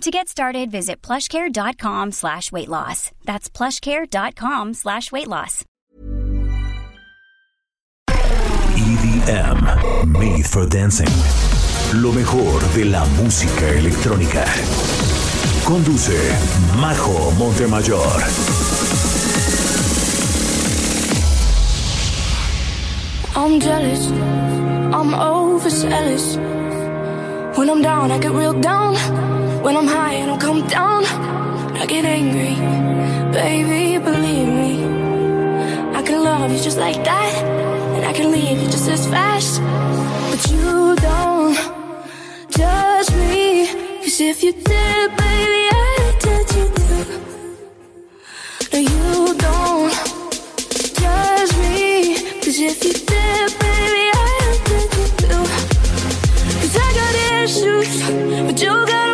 To get started, visit plushcare.com slash weight loss. That's plushcare.com slash weight loss. EDM, Made for Dancing. Lo mejor de la música electrónica. Conduce Majo Montemayor. I'm jealous, I'm overzealous. When I'm down, I get real down. When I'm high, and I come down. I get angry, baby, believe me. I can love you just like that, and I can leave you just as fast. But you don't judge me, cause if you did, baby, I'd judge you too. No, you don't judge me, cause if you did, baby, I'd you too. Cause I got issues, but you got.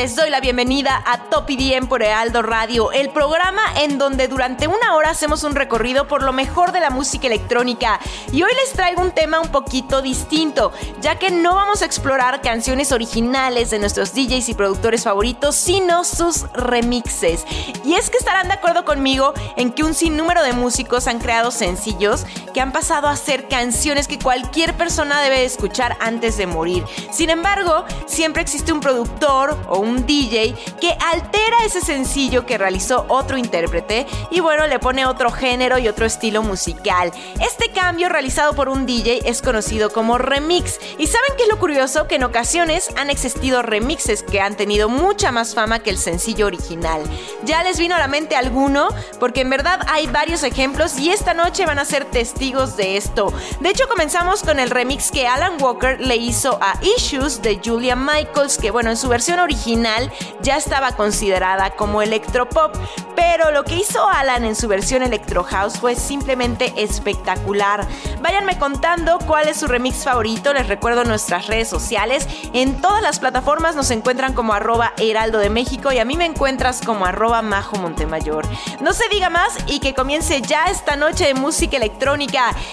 les doy la bienvenida a Top IDM por Heraldo Radio, el programa en donde durante una hora hacemos un recorrido por lo mejor de la música electrónica. Y hoy les traigo un tema un poquito distinto, ya que no vamos a explorar canciones originales de nuestros DJs y productores favoritos, sino sus remixes. Y es que estarán de acuerdo conmigo en que un sinnúmero de músicos han creado sencillos que han pasado a ser canciones que cualquier persona debe escuchar antes de morir. Sin embargo, siempre existe un productor o un DJ que altera ese sencillo que realizó otro intérprete y bueno, le pone otro género y otro estilo musical. Este cambio realizado por un DJ es conocido como remix. ¿Y saben qué es lo curioso? Que en ocasiones han existido remixes que han tenido mucha más fama que el sencillo original. ¿Ya les vino a la mente alguno? Porque en verdad hay varios ejemplos y esta noche van a ser testigos de esto. De hecho, comenzamos con el remix que Alan Walker le hizo a Issues de Julia Michaels, que bueno, en su versión original ya estaba considerada como electropop, pero lo que hizo Alan en su versión electro house fue simplemente espectacular. Váyanme contando cuál es su remix favorito, les recuerdo nuestras redes sociales, en todas las plataformas nos encuentran como arroba heraldo de México y a mí me encuentras como arroba majo montemayor. No se diga más y que comience ya esta noche de música electrónica.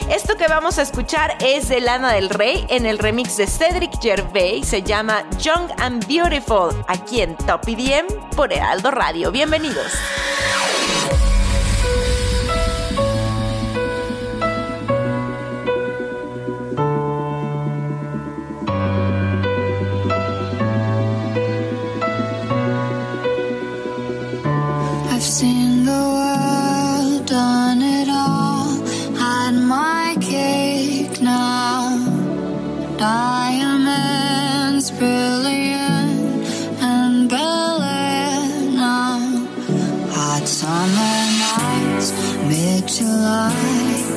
Esto que vamos a escuchar es de Lana del Rey en el remix de Cedric Gervais, se llama Young and Beautiful, aquí en Top EDM por Heraldo Radio. Bienvenidos. diamonds brilliant and Belena. Hot summer nights, mid July,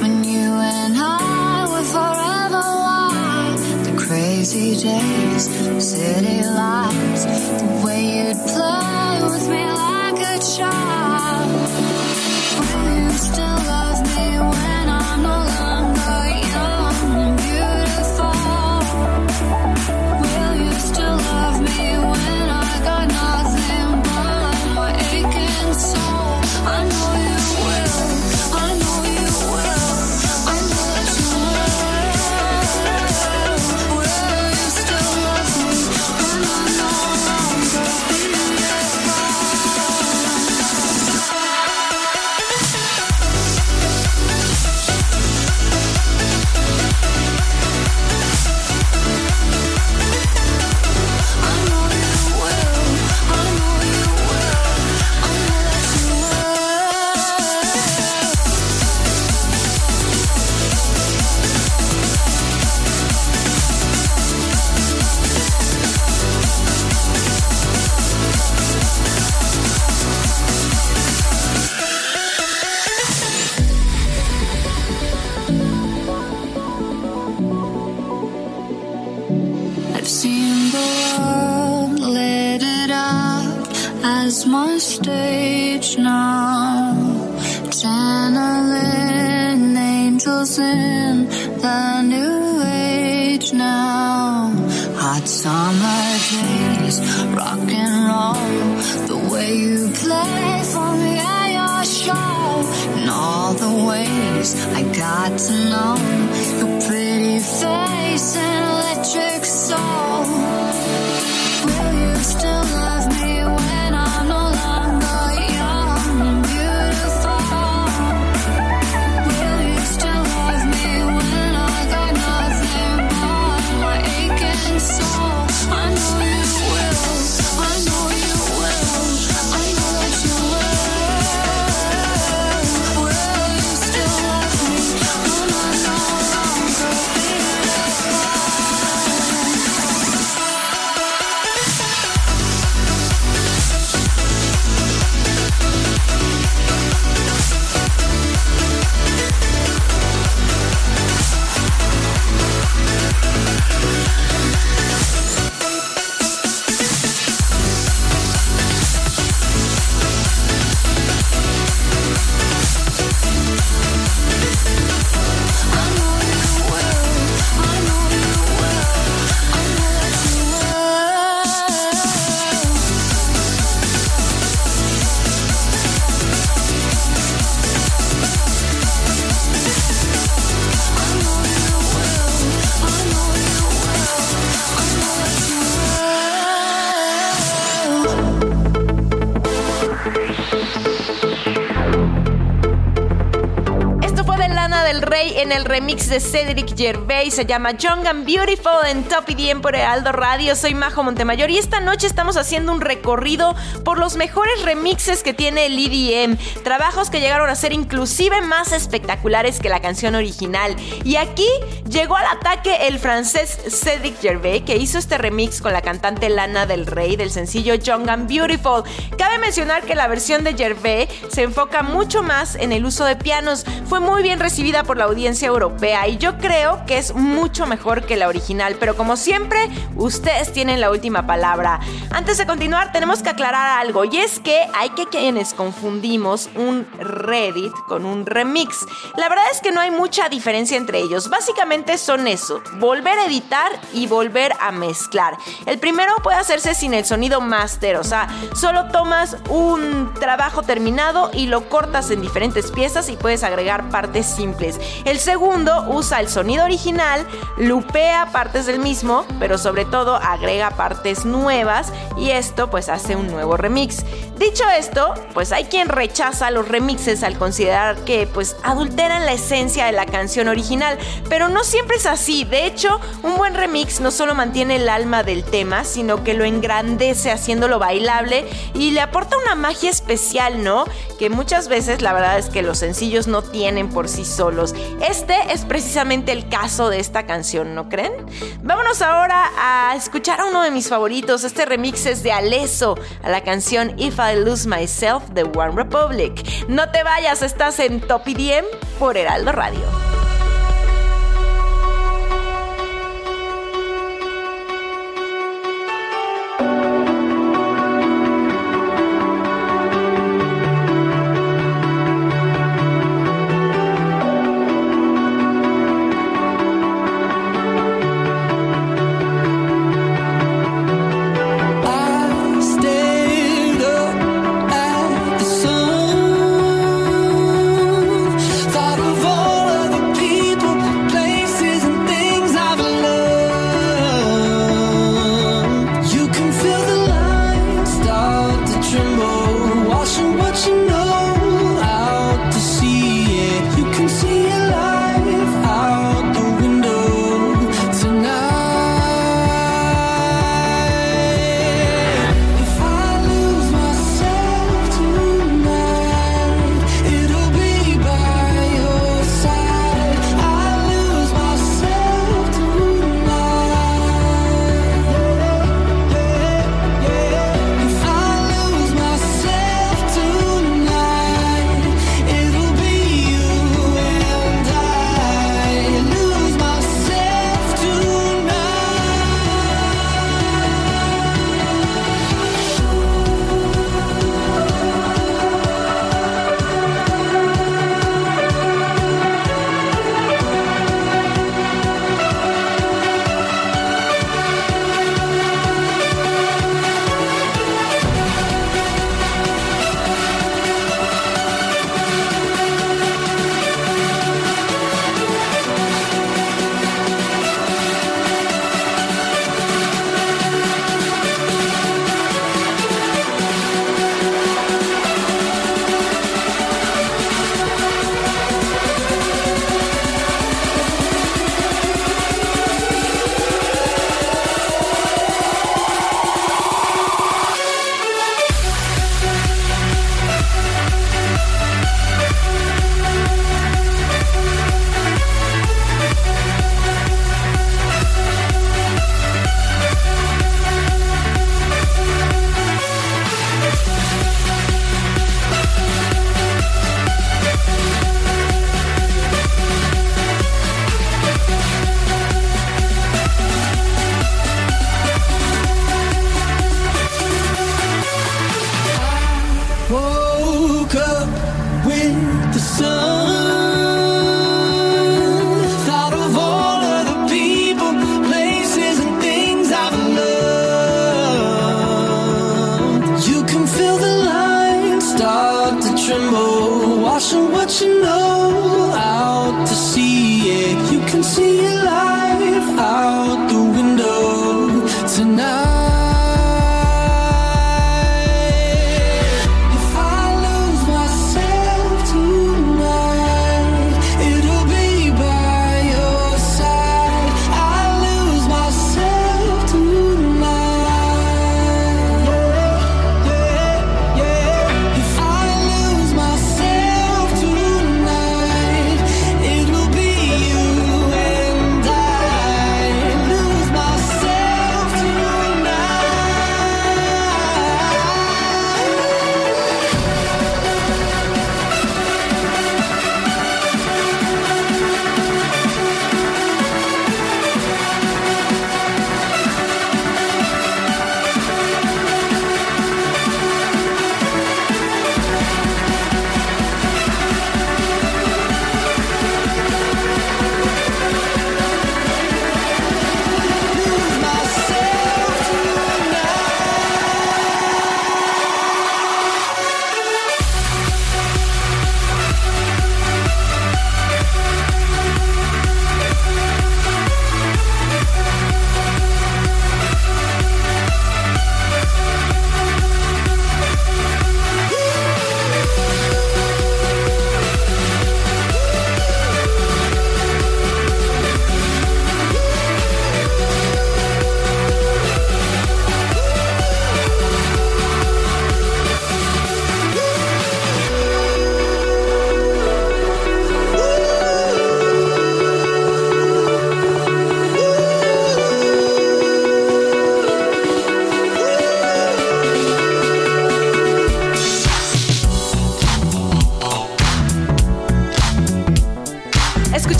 when you and I were forever wild. The crazy days, city lights, the way you'd play. Remix de Cedric Gervais. Se llama Young and Beautiful en Top EDM por Heraldo Radio. Soy Majo Montemayor y esta noche estamos haciendo un recorrido por los mejores remixes que tiene el EDM. Trabajos que llegaron a ser inclusive más espectaculares que la canción original. Y aquí llegó al ataque el francés Cedric Gervais que hizo este remix con la cantante Lana del Rey del sencillo Young and Beautiful. Cabe mencionar que la versión de Gervais se enfoca mucho más en el uso de pianos. Fue muy bien recibida por la audiencia europea y yo creo que es mucho mejor que la original, pero como siempre, ustedes tienen la última palabra. Antes de continuar, tenemos que aclarar algo y es que hay que quienes confundimos un Reddit con un remix. La verdad es que no hay mucha diferencia entre ellos. Básicamente son eso, volver a editar y volver a mezclar. El primero puede hacerse sin el sonido master, o sea, solo tomas un trabajo terminado y lo cortas en diferentes piezas y puedes agregar partes simples. El segundo usa el sonido original, lupea partes del mismo, pero sobre todo agrega partes nuevas y esto pues hace un nuevo remix. Dicho esto, pues hay quien rechaza los remixes al considerar que pues adulteran la esencia de la canción original, pero no siempre es así. De hecho, un buen remix no solo mantiene el alma del tema, sino que lo engrandece haciéndolo bailable y le aporta una magia especial, ¿no? Que muchas veces la verdad es que los sencillos no tienen por sí solos. Este es precisamente el caso de esta canción, ¿no creen? Vámonos ahora a escuchar a uno de mis favoritos. Este remix es de Alesso a la canción If I Lose Myself de One Republic. No te vayas, estás en Top IDM por Heraldo Radio.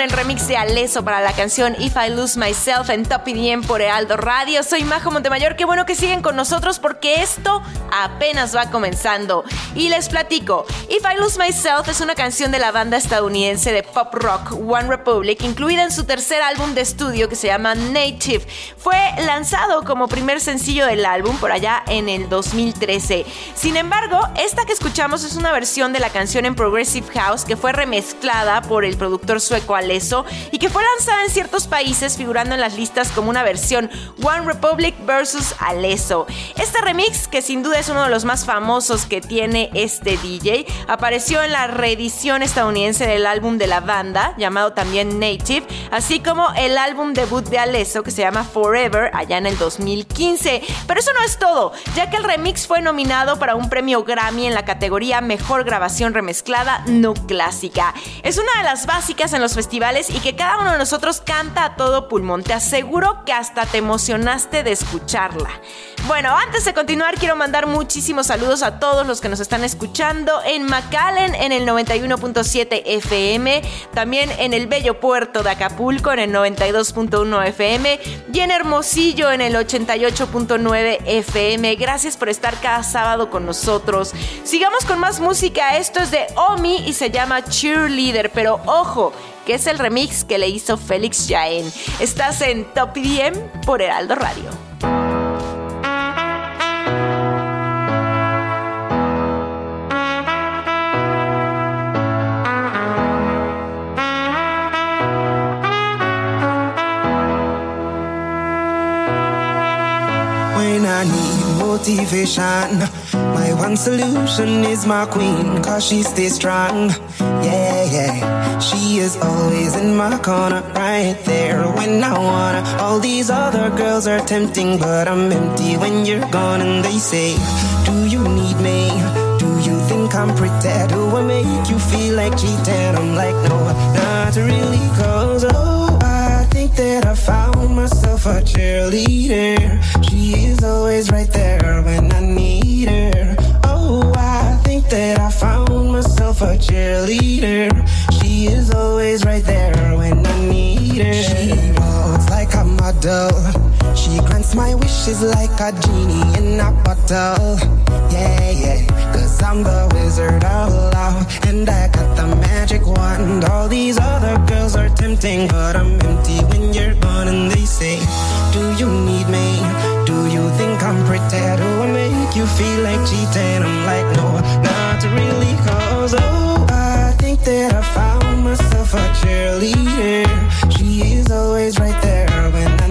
El remix de Aleso para la canción If I Lose Myself en Top IDM por Ealdo Radio. Soy Majo Montemayor. Qué bueno que siguen con nosotros porque esto apenas va comenzando. Y les platico: If I Lose Myself es una canción de la banda estadounidense de pop rock One Republic, incluida en su tercer álbum de estudio que se llama Native. Fue lanzado como primer sencillo del álbum por allá en el 2013. Sin embargo, esta que escuchamos es una versión de la canción en Progressive House que fue remezclada mezclada por el productor sueco Aleso y que fue lanzada en ciertos países figurando en las listas como una versión One Republic versus Aleso. Este remix, que sin duda es uno de los más famosos que tiene este DJ, apareció en la reedición estadounidense del álbum de la banda, llamado también Native, así como el álbum debut de Aleso que se llama Forever, allá en el 2015. Pero eso no es todo, ya que el remix fue nominado para un premio Grammy en la categoría Mejor Grabación Remezclada No Clásica. Es una de las básicas en los festivales y que cada uno de nosotros canta a todo pulmón. Te aseguro que hasta te emocionaste de escucharla. Bueno, antes de continuar, quiero mandar muchísimos saludos a todos los que nos están escuchando en McAllen en el 91.7 FM, también en el bello puerto de Acapulco en el 92.1 FM y en Hermosillo en el 88.9 FM. Gracias por estar cada sábado con nosotros. Sigamos con más música. Esto es de Omi y se llama Cheerleader, pero ojo, que es el remix que le hizo Félix Jaén. Estás en Top 10 por Heraldo Radio. motivation. My one solution is my queen, cause she stays strong. Yeah, yeah. She is always in my corner, right there when I wanna. All these other girls are tempting, but I'm empty when you're gone. And they say, Do you need me? Do you think I'm pretty? Do I make you feel like cheating? I'm like, No, not really, cause oh, I think that I found myself a cheerleader. She is always right there when I need her. Oh, I think that I found myself a cheerleader. She is always right there when I need her. She walks like a model. She grants my wishes like a genie in a bottle. Yeah, yeah. Cause I'm the wizard of love. And I got the magic wand. All these other girls are tempting, but I'm empty when you're gone. And they say, Do you need me? Do you think I'm pretty? Do I make you feel like cheating? I'm like, no, not really. Cause oh, I think that I found myself a cheerleader. She is always right there when I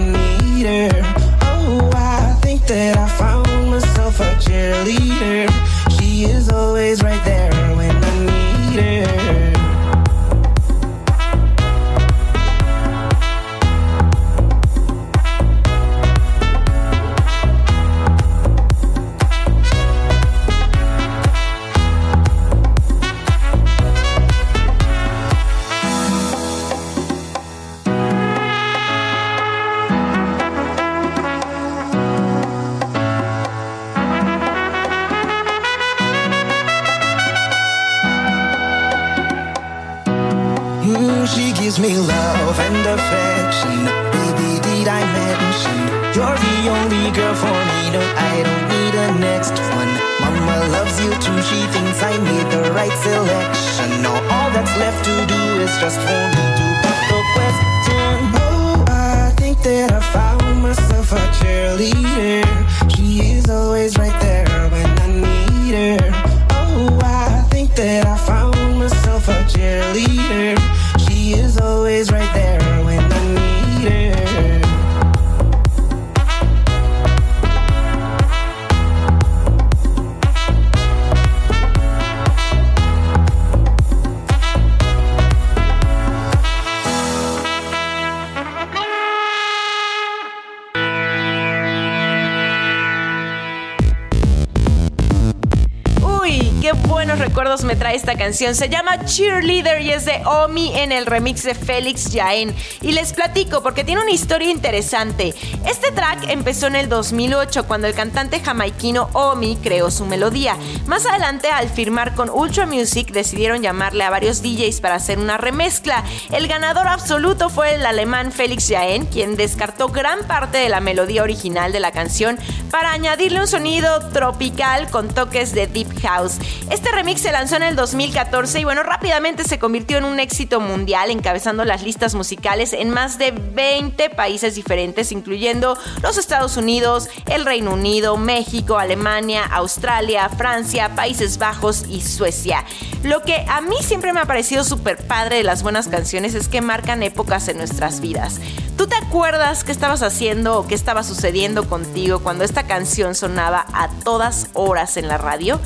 recuerdos me trae esta canción. Se llama Cheerleader y es de Omi en el remix de Félix Jaén. Y les platico porque tiene una historia interesante. Este track empezó en el 2008 cuando el cantante jamaiquino Omi creó su melodía. Más adelante, al firmar con Ultra Music, decidieron llamarle a varios DJs para hacer una remezcla. El ganador absoluto fue el alemán Félix Jaén, quien descartó gran parte de la melodía original de la canción para añadirle un sonido tropical con toques de deep house. Este remix se lanzó en el 2014 y bueno, rápidamente se convirtió en un éxito mundial, encabezando las listas musicales en más de 20 países diferentes, incluyendo los Estados Unidos, el Reino Unido, México, Alemania, Australia, Francia, Países Bajos y Suecia. Lo que a mí siempre me ha parecido súper padre de las buenas canciones es que marcan épocas en nuestras vidas. ¿Tú te acuerdas qué estabas haciendo o qué estaba sucediendo contigo cuando esta canción sonaba a todas horas en la radio?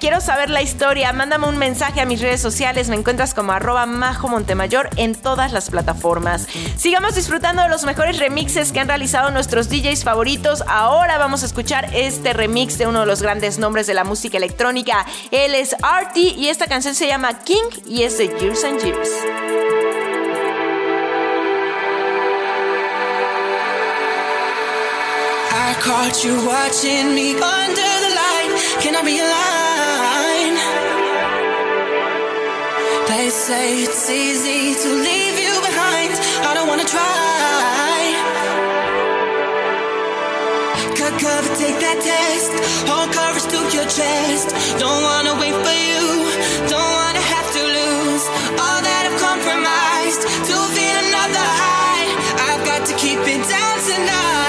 Quiero saber la historia. Mándame un mensaje a mis redes sociales. Me encuentras como arroba Majo Montemayor en todas las plataformas. Sigamos disfrutando de los mejores remixes que han realizado nuestros DJs favoritos. Ahora vamos a escuchar este remix de uno de los grandes nombres de la música electrónica. Él es Artie y esta canción se llama King y es de Years and Years. I caught you watching me. Can I be a line? They say it's easy to leave you behind. I don't wanna try. Cut cover, take that test. Hold courage to your chest. Don't wanna wait for you. Don't wanna have to lose all that I've compromised to feel another high. I've got to keep it down tonight.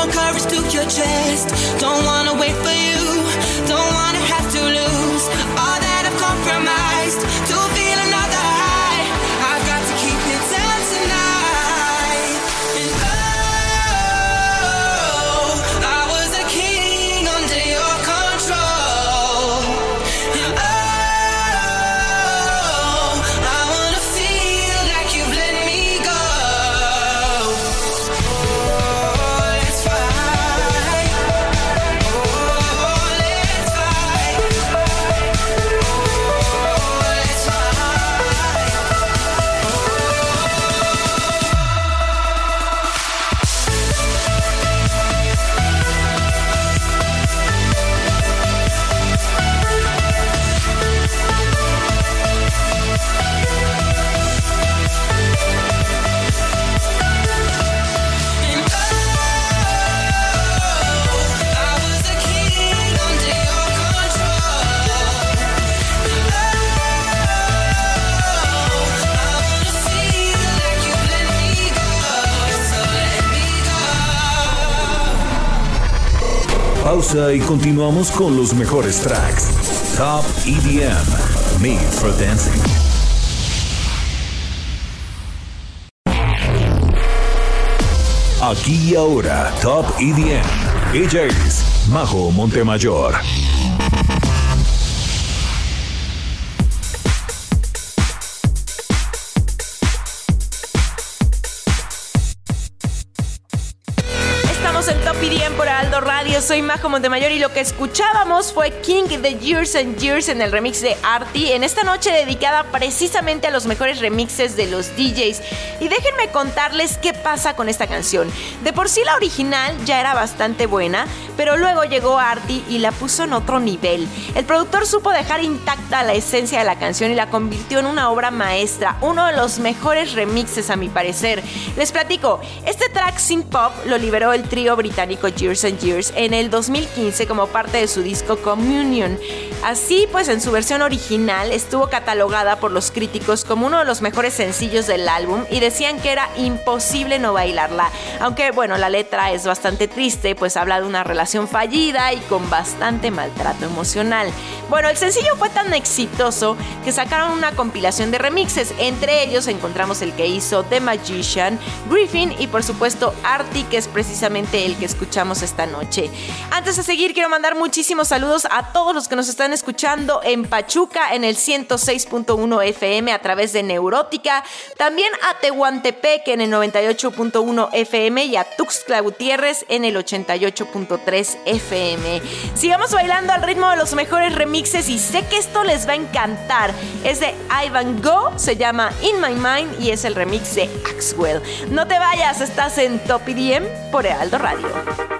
Hold courage to your chest. Don't wanna wait for you. Y continuamos con los mejores tracks. Top EDM, Made for Dancing. Aquí y ahora, Top EDM. Ella es Majo Montemayor. Radio. Soy Majo Montemayor y lo que escuchábamos fue King the Years and Years en el remix de Artie en esta noche dedicada precisamente a los mejores remixes de los DJs. Y déjenme contarles qué pasa con esta canción. De por sí la original ya era bastante buena, pero luego llegó Artie y la puso en otro nivel. El productor supo dejar intacta la esencia de la canción y la convirtió en una obra maestra, uno de los mejores remixes a mi parecer. Les platico, este track sin pop lo liberó el trío británico Years and Years en el 2015 como parte de su disco Communion. Así pues, en su versión original estuvo catalogada por los críticos como uno de los mejores sencillos del álbum y decían que era imposible no bailarla. Aunque bueno, la letra es bastante triste, pues habla de una relación fallida y con bastante maltrato emocional. Bueno, el sencillo fue tan exitoso que sacaron una compilación de remixes. Entre ellos encontramos el que hizo The Magician, Griffin y por supuesto Artie, que es precisamente el que escuchamos esta noche. Antes de seguir, quiero mandar muchísimos saludos a todos los que nos están escuchando en Pachuca en el 106.1 FM a través de Neurótica, también a Tehuantepec en el 98.1 FM y a Tuxtla Gutiérrez en el 88.3 FM. Sigamos bailando al ritmo de los mejores remixes y sé que esto les va a encantar. Es de Ivan Go, se llama In My Mind y es el remix de Axwell. No te vayas, estás en Top IDM por Aldo Radio.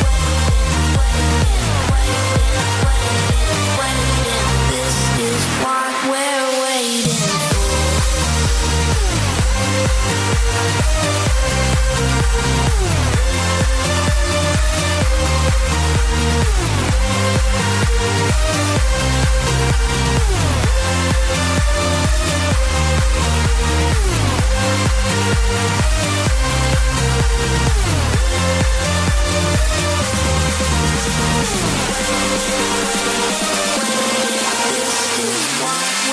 This is why.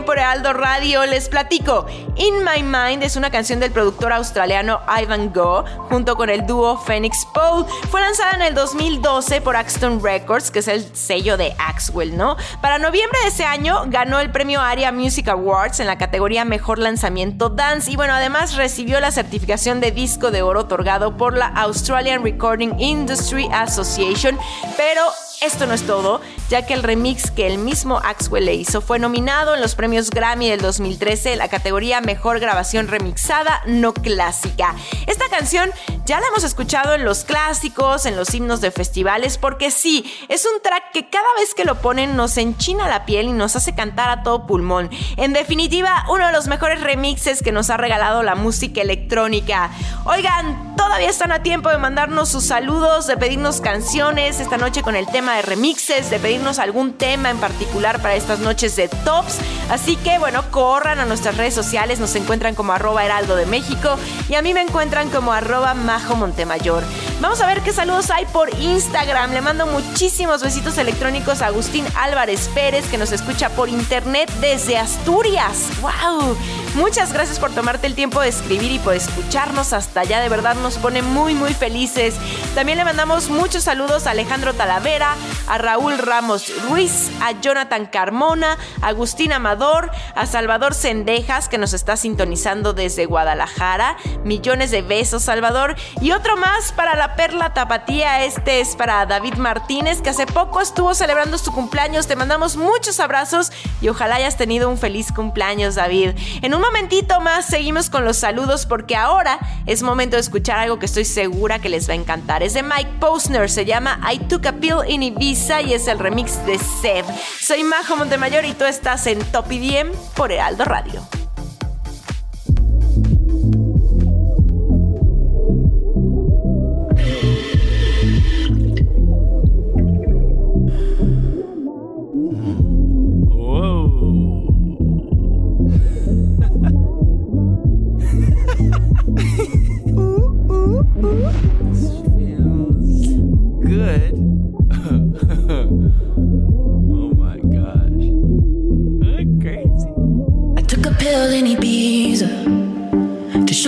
Por Aldo Radio. Les platico. In My Mind es una canción del productor australiano Ivan Go junto con el dúo Phoenix Paul. Fue lanzada en el 2012 por Axton Records, que es el sello de Axwell, ¿no? Para noviembre de ese año ganó el premio ARIA Music Awards en la categoría Mejor Lanzamiento Dance y bueno, además recibió la certificación de disco de oro otorgado por la Australian Recording Industry Association, pero esto no es todo, ya que el remix que el mismo Axwell le hizo fue nominado en los premios Grammy del 2013 en la categoría Mejor Grabación Remixada No Clásica. Esta canción ya la hemos escuchado en los clásicos, en los himnos de festivales, porque sí, es un track que cada vez que lo ponen nos enchina la piel y nos hace cantar a todo pulmón. En definitiva, uno de los mejores remixes que nos ha regalado la música electrónica. Oigan, todavía están a tiempo de mandarnos sus saludos, de pedirnos canciones esta noche con el tema de remixes, de pedirnos algún tema en particular para estas noches de tops. Así que bueno, corran a nuestras redes sociales, nos encuentran como arroba heraldo de México y a mí me encuentran como arroba majo montemayor. Vamos a ver qué saludos hay por Instagram. Le mando muchísimos besitos electrónicos a Agustín Álvarez Pérez que nos escucha por internet desde Asturias. ¡Wow! Muchas gracias por tomarte el tiempo de escribir y por escucharnos hasta allá. De verdad nos pone muy muy felices. También le mandamos muchos saludos a Alejandro Talavera, a Raúl Ramos Ruiz, a Jonathan Carmona, a Agustín Amador, a Salvador Sendejas, que nos está sintonizando desde Guadalajara. Millones de besos, Salvador. Y otro más para la Perla Tapatía. Este es para David Martínez, que hace poco estuvo celebrando su cumpleaños. Te mandamos muchos abrazos y ojalá hayas tenido un feliz cumpleaños, David. En un momentito más seguimos con los saludos porque ahora es momento de escuchar algo que estoy segura que les va a encantar. Es de Mike Posner, se llama I Took a Pill in Ibiza y es el remix de Seb. Soy Majo Montemayor y tú estás en Top IDM por Heraldo Radio.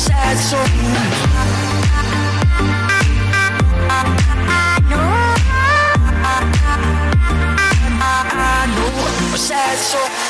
Sad soul. sad.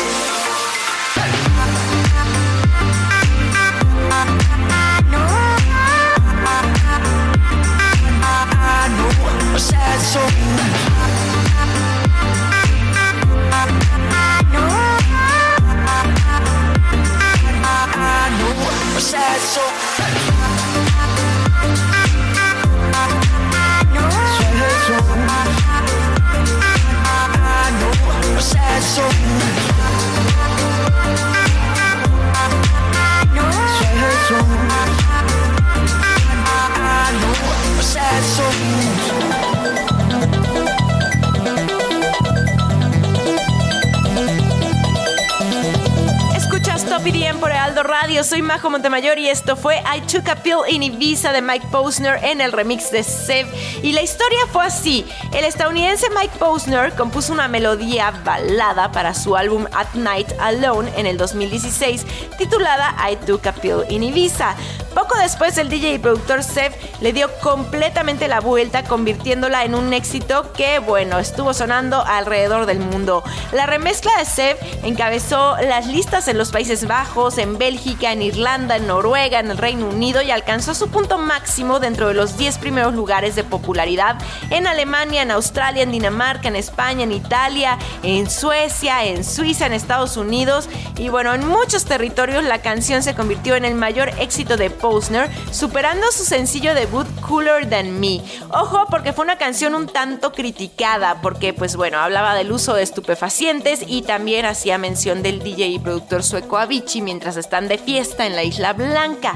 Radio. Soy Majo Montemayor y esto fue I Took a Pill in Ibiza de Mike Posner en el remix de Sev. Y la historia fue así. El estadounidense Mike Posner compuso una melodía balada para su álbum At Night Alone en el 2016 titulada I Took a Pill in Ibiza. Poco después el DJ y productor Sev le dio completamente la vuelta convirtiéndola en un éxito que bueno estuvo sonando alrededor del mundo. La remezcla de Sev encabezó las listas en los Países Bajos, en Bélgica, en Irlanda, en Noruega, en el Reino Unido y alcanzó su punto máximo dentro de los 10 primeros lugares de popularidad en Alemania, en Australia, en Dinamarca, en España, en Italia, en Suecia, en Suiza, en Estados Unidos y bueno, en muchos territorios la canción se convirtió en el mayor éxito de Posner, superando su sencillo debut Cooler Than Me. Ojo, porque fue una canción un tanto criticada, porque pues bueno, hablaba del uso de estupefacientes y también hacía mención del DJ y productor sueco Avicii mientras están de fiesta en la Isla Blanca.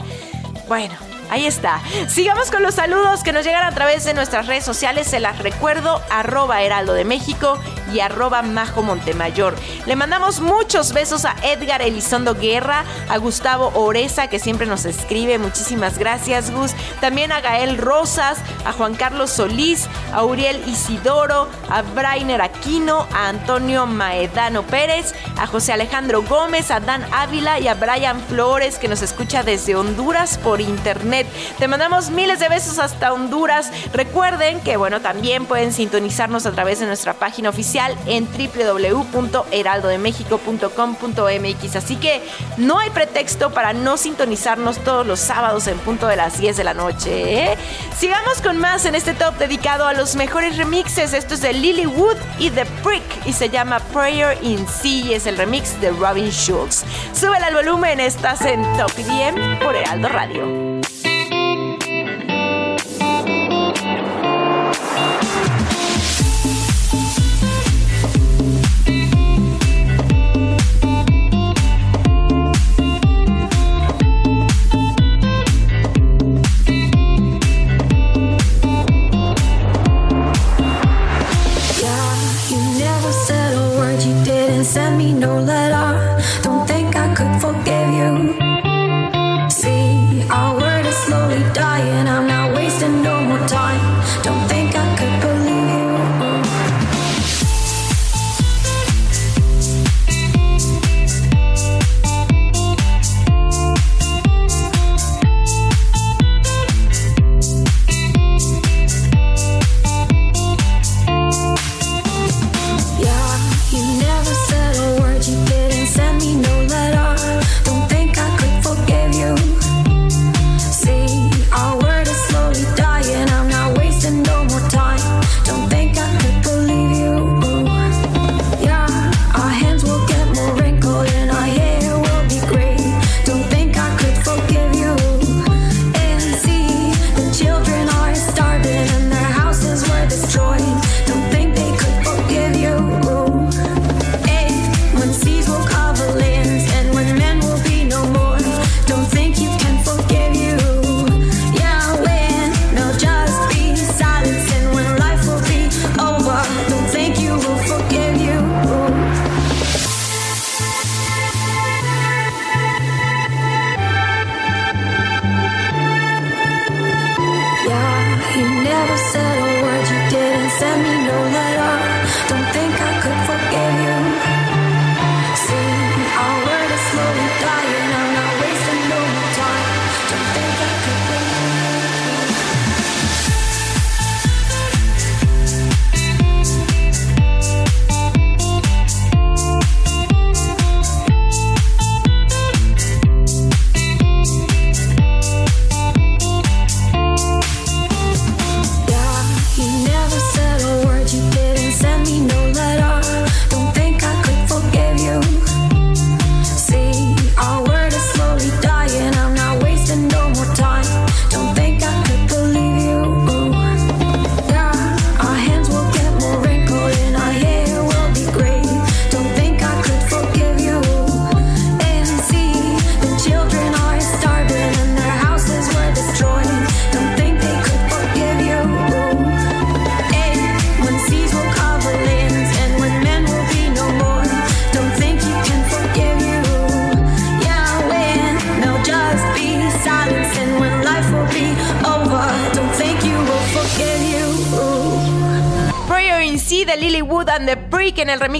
Bueno, Ahí está. Sigamos con los saludos que nos llegan a través de nuestras redes sociales. Se las recuerdo, arroba Heraldo de México y arroba Majo Montemayor. Le mandamos muchos besos a Edgar Elizondo Guerra, a Gustavo Oreza, que siempre nos escribe. Muchísimas gracias, Gus. También a Gael Rosas, a Juan Carlos Solís, a Uriel Isidoro, a Brainer Aquino, a Antonio Maedano Pérez, a José Alejandro Gómez, a Dan Ávila y a Brian Flores, que nos escucha desde Honduras por internet. Te mandamos miles de besos hasta Honduras. Recuerden que, bueno, también pueden sintonizarnos a través de nuestra página oficial en www.heraldodemexico.com.mx. Así que no hay pretexto para no sintonizarnos todos los sábados en punto de las 10 de la noche. ¿eh? Sigamos con más en este top dedicado a los mejores remixes. Esto es de Lily Wood y The Prick y se llama Prayer in Sea. Es el remix de Robin Schulz. Súbela al volumen, estás en Top 10 por Heraldo Radio.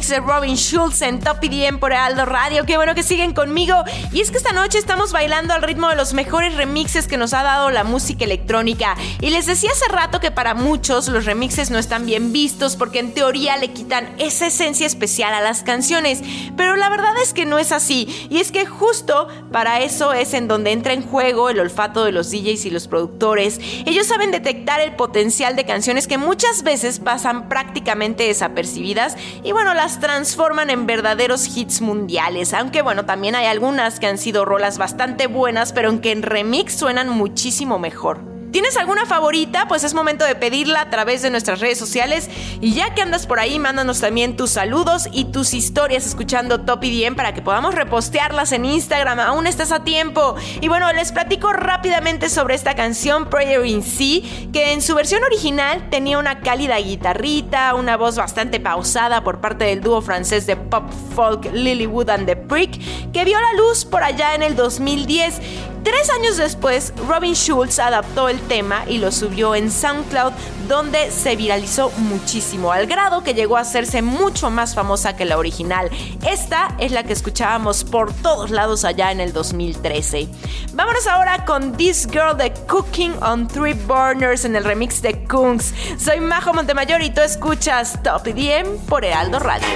De Robin Schulz en Top EDM por Aldo Radio. Qué bueno que siguen conmigo. Y es que esta noche estamos bailando al ritmo de los mejores remixes que nos ha dado la música electrónica. Y les decía hace rato que para muchos los remixes no están bien vistos porque en teoría le quitan esa esencia especial a las canciones. Pero la verdad es que no es así. Y es que justo para eso es en donde entra en juego el olfato de los DJs y los productores. Ellos saben detectar el potencial de canciones que muchas veces pasan prácticamente desapercibidas y bueno, las transforman en verdaderos hits mundiales. Aunque bueno, también hay algunas que han sido rolas bastante buenas, pero en que en remix suenan muchísimo mejor. ¿Tienes alguna favorita? Pues es momento de pedirla a través de nuestras redes sociales. Y ya que andas por ahí, mándanos también tus saludos y tus historias escuchando Top EDM para que podamos repostearlas en Instagram. Aún estás a tiempo. Y bueno, les platico rápidamente sobre esta canción Prayer in Sea, que en su versión original tenía una cálida guitarrita, una voz bastante pausada por parte del dúo francés de pop folk Lilywood and the Prick, que vio la luz por allá en el 2010. Tres años después, Robin Schulz adaptó el tema y lo subió en SoundCloud, donde se viralizó muchísimo, al grado que llegó a hacerse mucho más famosa que la original. Esta es la que escuchábamos por todos lados allá en el 2013. Vámonos ahora con This Girl de Cooking on Three Burners en el remix de Kungs. Soy Majo Montemayor y tú escuchas Top EDM por Heraldo Radio.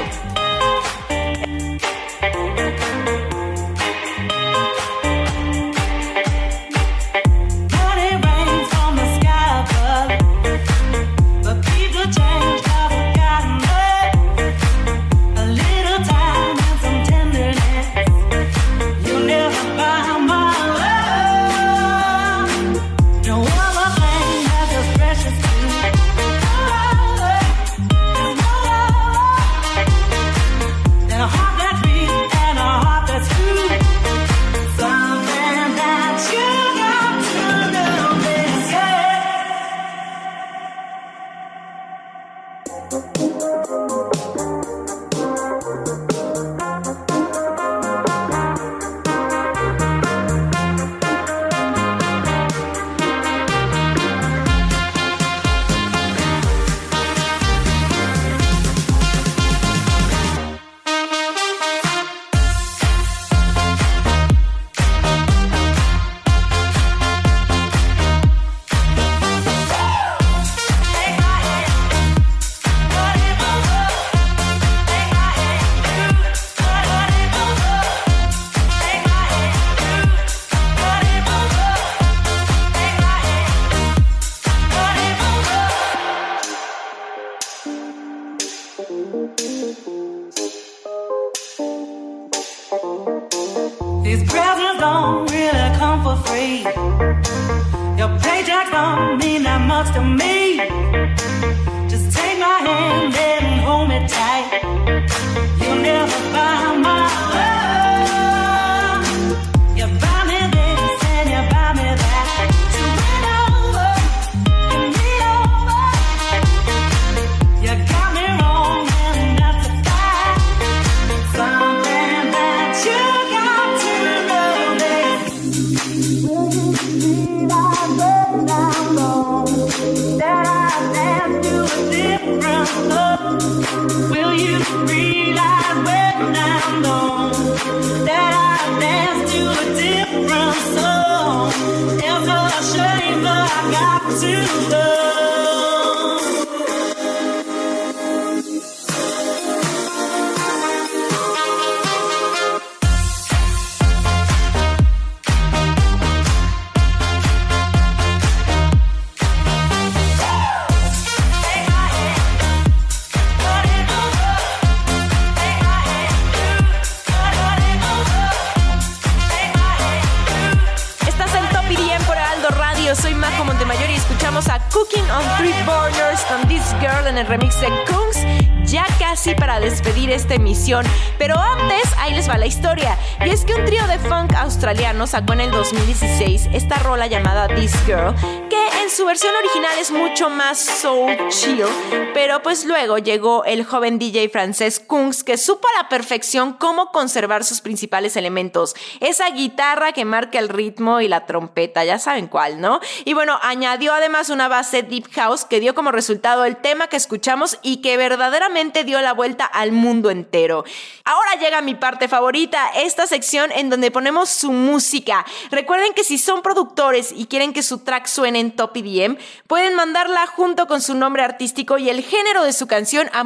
Sacó en el 2016 esta rola llamada This Girl, que en su versión original es mucho más soul chill, pero pues luego llegó el joven DJ francés Que supo a la perfección cómo conservar sus principales elementos, esa guitarra que marca el ritmo y la trompeta, ya saben cuál, ¿no? Y bueno, añadió además una base deep house que dio como resultado el tema que escuchamos y que verdaderamente dio la vuelta al mundo entero. Ahora llega mi parte favorita, esta sección en donde ponemos su música. Recuerden que si son productores y quieren que su track suene en Top EDM, pueden mandarla junto con su nombre artístico y el género de su canción a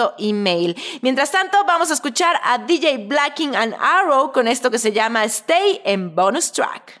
música@majo.email. Mientras tanto, vamos a escuchar a DJ Blacking and Arrow con esto que se llama Stay en bonus track.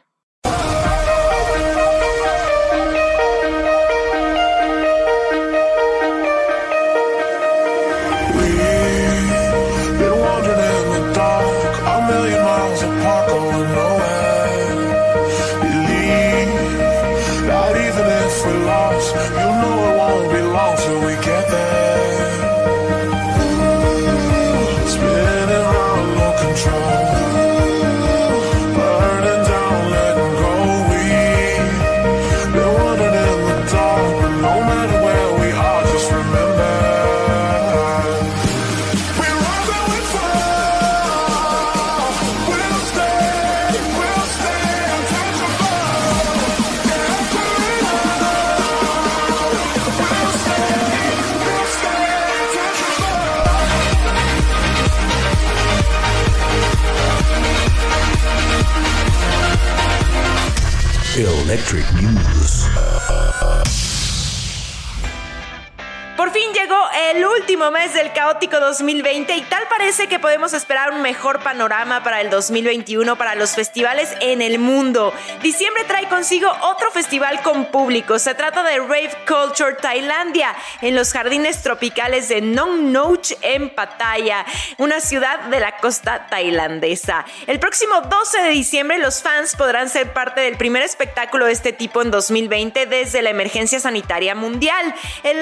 Por fin llegó el último mes del caótico 2020 y tal parece que podemos esperar un mejor panorama para el 2021 para los festivales en el mundo. Diciembre trae consigo otro festival con público. Se trata de Rave Culture Tailandia en los jardines tropicales de Nong Noch en Pattaya, una ciudad de la costa tailandesa. El próximo 12 de diciembre los fans podrán ser parte del primer espectáculo de este tipo en 2020 desde la emergencia sanitaria mundial. El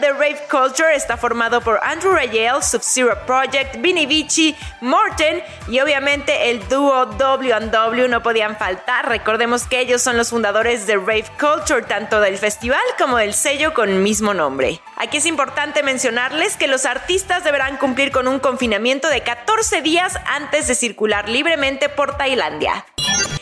de Rave Culture está formado por Andrew Rayel, Sub-Zero Project, Vinny Vici, Morten y obviamente el dúo W&W no podían faltar. Recordemos que ellos son los fundadores de Rave Culture, tanto del festival como del sello con mismo nombre. Aquí es importante mencionarles que los artistas deberán cumplir con un confinamiento de 14 días antes de circular libremente por Tailandia.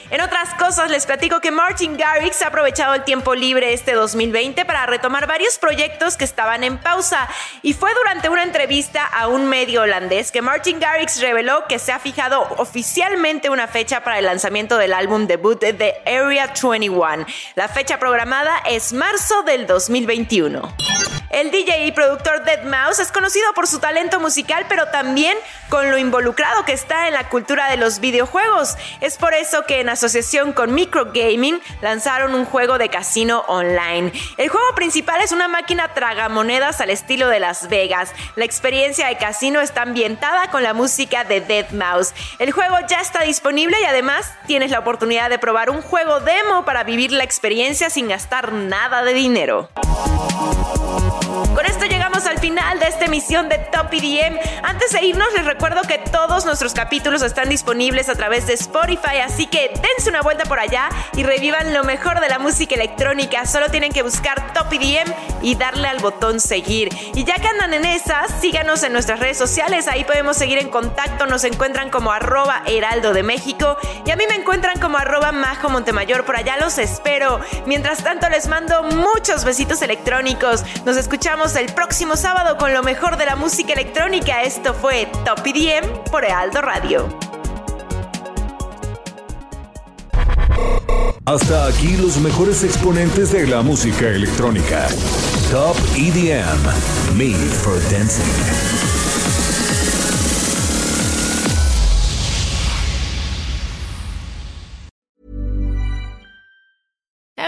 En otras cosas, les platico que Martin Garrix ha aprovechado el tiempo libre este 2020 para retomar varios proyectos que estaban en pausa. Y fue durante una entrevista a un medio holandés que Martin Garrix reveló que se ha fijado oficialmente una fecha para el lanzamiento del álbum debut de Area 21. La fecha programada es marzo del 2021. El DJ y productor Dead Mouse es conocido por su talento musical, pero también con lo involucrado que está en la cultura de los videojuegos. Es por eso que en asociación con Micro Gaming lanzaron un juego de casino online. El juego principal es una máquina tragamonedas al estilo de Las Vegas. La experiencia de casino está ambientada con la música de Dead Mouse. El juego ya está disponible y además tienes la oportunidad de probar un juego demo para vivir la experiencia sin gastar nada de dinero. Con esto llegamos al final de esta emisión de Top EDM. Antes de irnos, les recuerdo que todos nuestros capítulos están disponibles a través de Spotify, así que dense una vuelta por allá y revivan lo mejor de la música electrónica. Solo tienen que buscar Top EDM y darle al botón seguir. Y ya que andan en esas, síganos en nuestras redes sociales, ahí podemos seguir en contacto. Nos encuentran como arroba heraldo de México y a mí me encuentran como arroba majo Montemayor. Por allá los espero. Mientras tanto, les mando muchos besitos electrónicos. Nos escuchamos el próximo sábado con lo mejor de la música electrónica. Esto fue Top EDM por Ealdo Radio. Hasta aquí los mejores exponentes de la música electrónica. Top EDM, Made for Dancing.